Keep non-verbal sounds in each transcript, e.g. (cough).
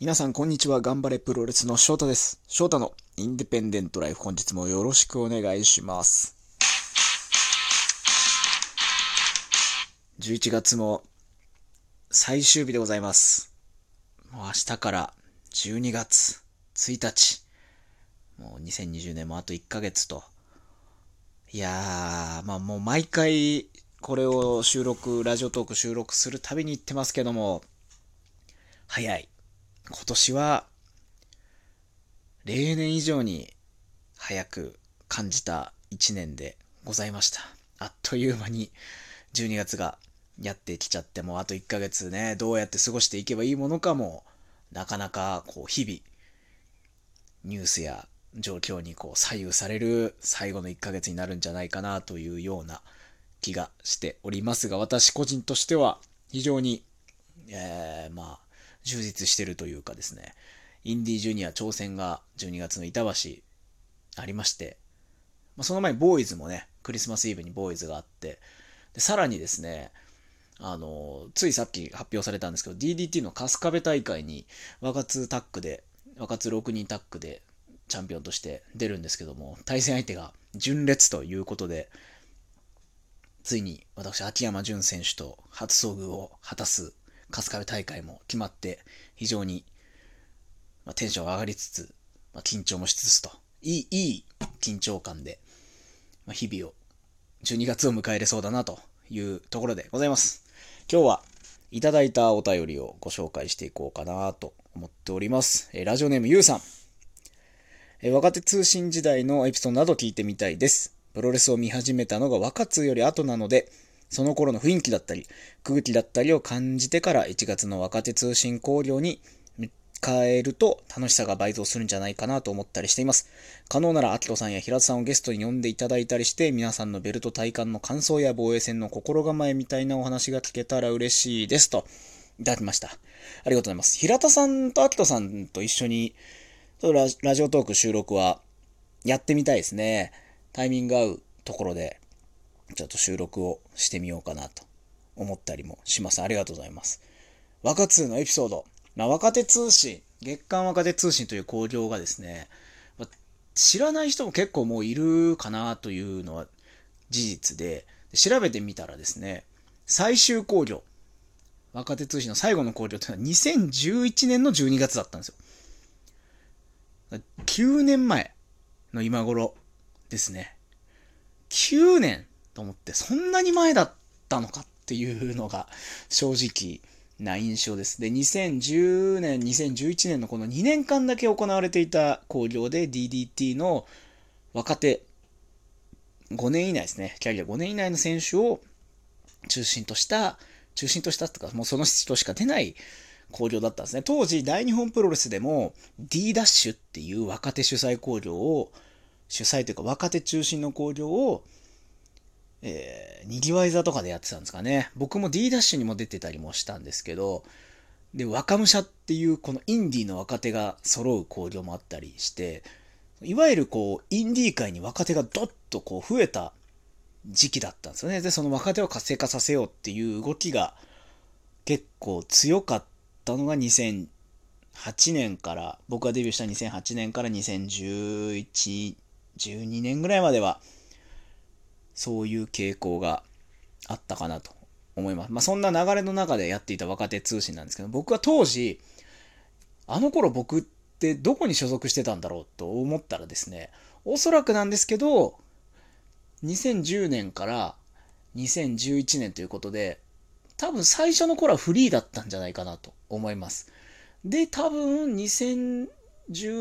皆さん、こんにちは。頑張れプロレスの翔太です。翔太のインディペンデントライフ、本日もよろしくお願いします。11月も最終日でございます。もう明日から12月1日。もう2020年もあと1ヶ月と。いやー、まあもう毎回これを収録、ラジオトーク収録するたびに言ってますけども、早い。今年は例年以上に早く感じた1年でございました。あっという間に12月がやってきちゃってもうあと1ヶ月ねどうやって過ごしていけばいいものかもなかなかこう日々ニュースや状況にこう左右される最後の1ヶ月になるんじゃないかなというような気がしておりますが私個人としては非常に、えー、まあ充実してるというかですね。インディージュニア挑戦が12月の板橋ありまして、まあ、その前にボーイズもねクリスマスイブにボーイズがあってでさらにですねあのついさっき発表されたんですけど DDT の春日部大会に若津タックで若津6人タックでチャンピオンとして出るんですけども対戦相手が純烈ということでついに私秋山純選手と初遭遇を果たす春日部大会も決まって非常に、まあ、テンションが上がりつつ、まあ、緊張もしつつといいいい緊張感で、まあ、日々を12月を迎えれそうだなというところでございます。今日はいただいたお便りをご紹介していこうかなと思っております。えラジオネームゆうさん。え若手通信時代のエピソードなど聞いてみたいです。プロレスを見始めたのが若津より後なのでその頃の雰囲気だったり空気だったりを感じてから1月の若手通信工業に迎えると楽しさが倍増するんじゃないかなと思ったりしています。可能なら秋人さんや平田さんをゲストに呼んでいただいたりして皆さんのベルト体感の感想や防衛戦の心構えみたいなお話が聞けたら嬉しいですと。いただきました。ありがとうございます。平田さんと秋人さんと一緒にララジオトーク収録はやってみたいですね。タイミング合うところで。ちょっと収録をしてみようかなと思ったりもします。ありがとうございます。若通のエピソード。まあ、若手通信、月刊若手通信という興行がですね、まあ、知らない人も結構もういるかなというのは事実で、調べてみたらですね、最終興行、若手通信の最後の興行というのは2011年の12月だったんですよ。9年前の今頃ですね。9年と思ってそんなに前だったのかっていうのが正直な印象です。で、2010年、2011年のこの2年間だけ行われていた興行で DDT の若手5年以内ですね、キャリア5年以内の選手を中心とした、中心としたっていうか、もうその人しか出ない興行だったんですね。当時、大日本プロレスでも D ダッシュっていう若手主催興行を、主催というか若手中心の興行をえー、にぎわい座とかでやってたんですかね。僕も D ダッシュにも出てたりもしたんですけど、で、若武者っていうこのインディーの若手が揃う興行もあったりして、いわゆるこう、インディー界に若手がどっとこう増えた時期だったんですよね。で、その若手を活性化させようっていう動きが結構強かったのが2008年から、僕がデビューした2008年から2011、12年ぐらいまでは、そういう傾向があったかなと思います。まあ、そんな流れの中でやっていた若手通信なんですけど、僕は当時、あの頃僕ってどこに所属してたんだろうと思ったらですね、おそらくなんですけど、2010年から2011年ということで、多分最初の頃はフリーだったんじゃないかなと思います。で、多分2010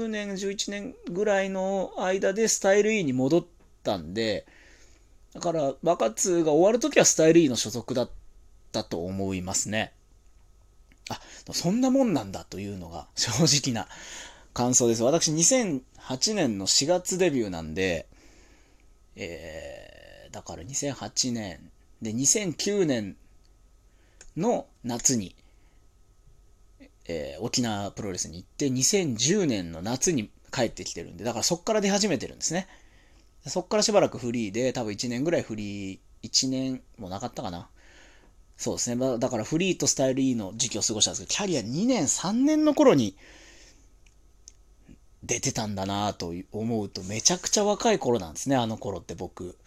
年、11年ぐらいの間でスタイル E に戻ったんで、だから、若津が終わるときはスタイル E の所属だったと思いますね。あ、そんなもんなんだというのが (laughs) 正直な感想です。私、2008年の4月デビューなんで、えー、だから2008年で2009年の夏に、えー、沖縄プロレスに行って2010年の夏に帰ってきてるんで、だからそっから出始めてるんですね。そっからしばらくフリーで、多分1年ぐらいフリー、1年もなかったかな。そうですね。だからフリーとスタイル E の時期を過ごしたんですけど、キャリア2年、3年の頃に出てたんだなと思うと、めちゃくちゃ若い頃なんですね、あの頃って僕。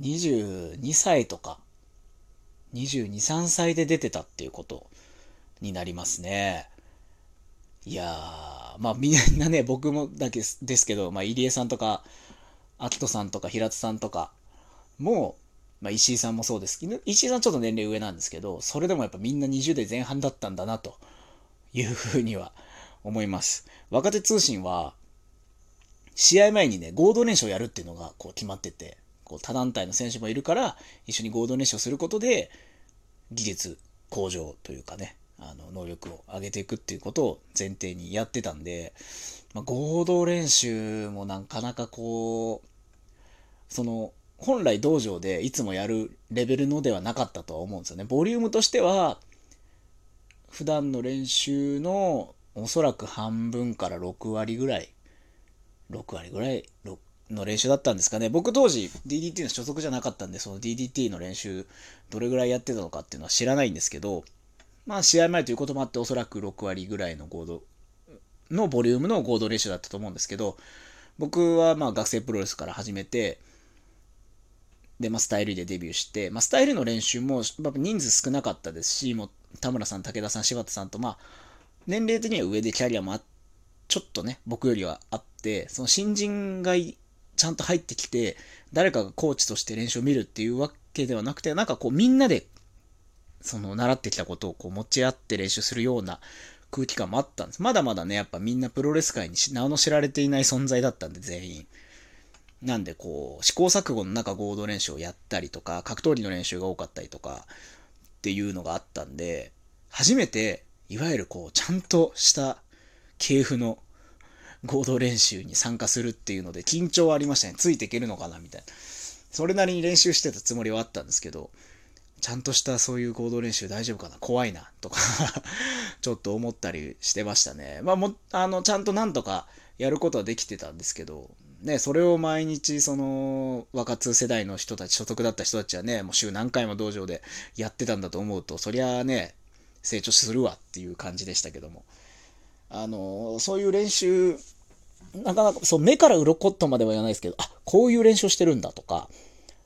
22歳とか、22、3歳で出てたっていうことになりますね。いやー、まあみんなね、僕もだけですけど、まあ入江さんとか、アットさんとか平田さんとかもまあ、石井さんもそうですけど、石井さんちょっと年齢上なんですけど、それでもやっぱみんな20代前半だったんだな、というふうには思います。若手通信は、試合前にね、合同練習をやるっていうのがこう決まってて、こう他団体の選手もいるから、一緒に合同練習をすることで、技術向上というかね、あの、能力を上げていくっていうことを前提にやってたんで、まあ、合同練習もなかなかこう、その、本来道場でいつもやるレベルのではなかったとは思うんですよね。ボリュームとしては、普段の練習のおそらく半分から6割ぐらい、6割ぐらいの練習だったんですかね。僕当時 DDT の所属じゃなかったんで、その DDT の練習どれぐらいやってたのかっていうのは知らないんですけど、まあ試合前ということもあっておそらく6割ぐらいの合同のボリュームの合同練習だったと思うんですけど、僕はまあ学生プロレスから始めて、で、まあ、スタイルでデビューして、まあ、スタイルの練習も、人数少なかったですし、もう、田村さん、武田さん、柴田さんと、まあ、年齢的には上でキャリアもあ、ちょっとね、僕よりはあって、その新人がちゃんと入ってきて、誰かがコーチとして練習を見るっていうわけではなくて、なんかこう、みんなで、その、習ってきたことをこう、持ち合って練習するような空気感もあったんです。まだまだね、やっぱみんなプロレス界に名の知られていない存在だったんで、全員。なんでこう、試行錯誤の中合同練習をやったりとか、格闘技の練習が多かったりとか、っていうのがあったんで、初めて、いわゆるこう、ちゃんとした系譜の合同練習に参加するっていうので、緊張はありましたね。ついていけるのかなみたいな。それなりに練習してたつもりはあったんですけど、ちゃんとしたそういう合同練習大丈夫かな？怖いな、とか (laughs) ちょっと思ったりしてましたね。まあも、あの、ちゃんとなんとかやることはできてたんですけど、ね、それを毎日、その、若通世代の人たち、所属だった人たちはね、もう週何回も道場でやってたんだと思うと、そりゃあね、成長するわっていう感じでしたけども。あの、そういう練習、なかなか、そう、目から鱗とまでは言わないですけど、あ、こういう練習してるんだとか、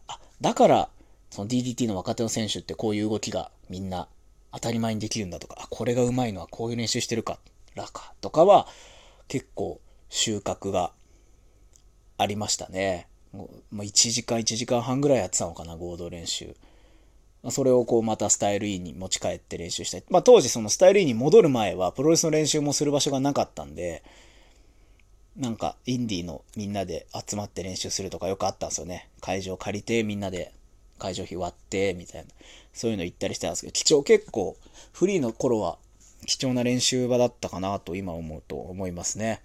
あ、だから、その DDT の若手の選手ってこういう動きがみんな当たり前にできるんだとか、あ、これがうまいのはこういう練習してるからか、とかは、結構収穫がありましたね。もう1時間、1時間半ぐらいやってたのかな、合同練習。それをこうまたスタイル E に持ち帰って練習したり。まあ当時そのスタイル E に戻る前はプロレスの練習もする場所がなかったんで、なんかインディーのみんなで集まって練習するとかよくあったんですよね。会場借りてみんなで会場費割って、みたいな。そういうの行ったりしてたんですけど、貴重、結構フリーの頃は貴重な練習場だったかなと今思うと思いますね。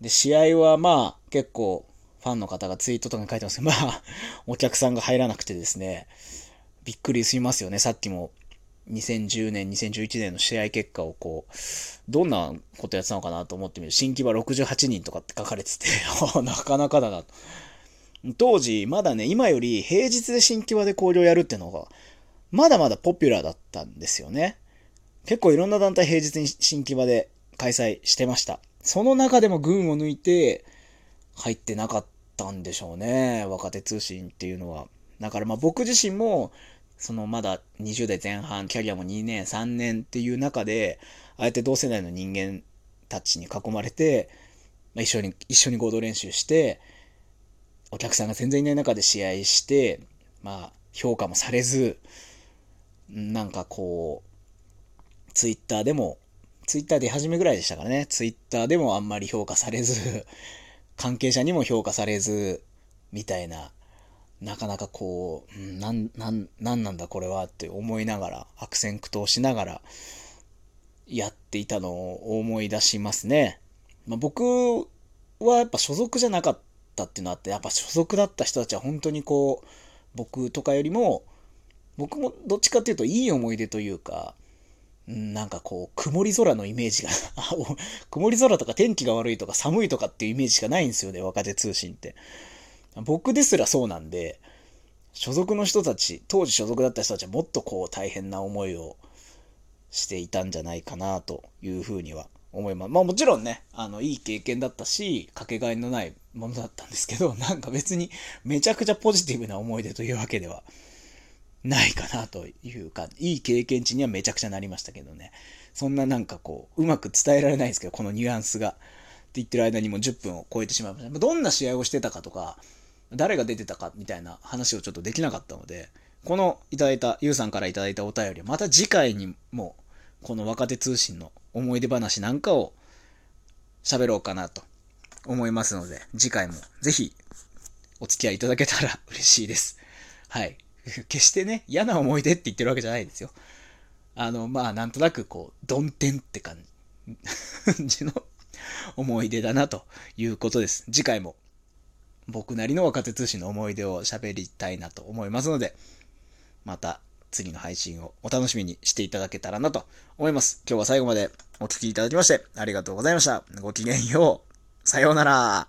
で、試合はまあ結構ファンの方がツイートとかに書いてますけど、まあお客さんが入らなくてですね、びっくりしますよね。さっきも2010年、2011年の試合結果をこう、どんなことやってたのかなと思ってみる。新規は68人とかって書かれてて (laughs) なかなかだな。当時、まだね、今より平日で新規場で交流やるっていうのが、まだまだポピュラーだったんですよね。結構いろんな団体平日に新規場で開催してました。その中でも群を抜いて入ってなかったんでしょうね。若手通信っていうのは。だからまあ僕自身も、そのまだ20代前半、キャリアも2年、3年っていう中で、あえて同世代の人間たちに囲まれて、まあ、一緒に、一緒に合同練習して、お客さんが全然いない中で試合して、まあ、評価もされず、なんかこう、ツイッターでもツイッター出始めぐらいでしたからね、ツイッターでもあんまり評価されず、関係者にも評価されず、みたいな、なかなかこう、なん、なん、なんなんだこれはって思いながら、悪戦苦闘しながら、やっていたのを思い出しますね。まあ、僕はやっぱ所属じゃなかったっていうのあって、やっぱ所属だった人たちは本当にこう、僕とかよりも、僕もどっちかっていうといい思い出というか、なんかこう、曇り空のイメージが (laughs) 曇り空とか天気が悪いとか寒いとかっていうイメージしかないんですよね、若手通信って。僕ですらそうなんで、所属の人たち、当時所属だった人たちはもっとこう大変な思いをしていたんじゃないかなというふうには思います。まあもちろんね、あの、いい経験だったし、かけがえのないものだったんですけど、(laughs) なんか別にめちゃくちゃポジティブな思い出というわけではないかなというか、いい経験値にはめちゃくちゃなりましたけどね。そんななんかこう、うまく伝えられないんですけど、このニュアンスが。って言ってる間にも10分を超えてしまいました。どんな試合をしてたかとか、誰が出てたかみたいな話をちょっとできなかったので、このいただいた、ゆうさんからいただいたお便りは、また次回にも、この若手通信の思い出話なんかを喋ろうかなと思いますので、次回もぜひお付き合いいただけたら嬉しいです。はい。決してね、嫌な思い出って言ってるわけじゃないですよ。あの、まあ、なんとなくこう、曇天って (laughs) 感じの思い出だなということです。次回も僕なりの若手通信の思い出を喋りたいなと思いますので、また次の配信をお楽しみにしていただけたらなと思います。今日は最後までお聴きいただきましてありがとうございました。ごきげんよう。さようなら。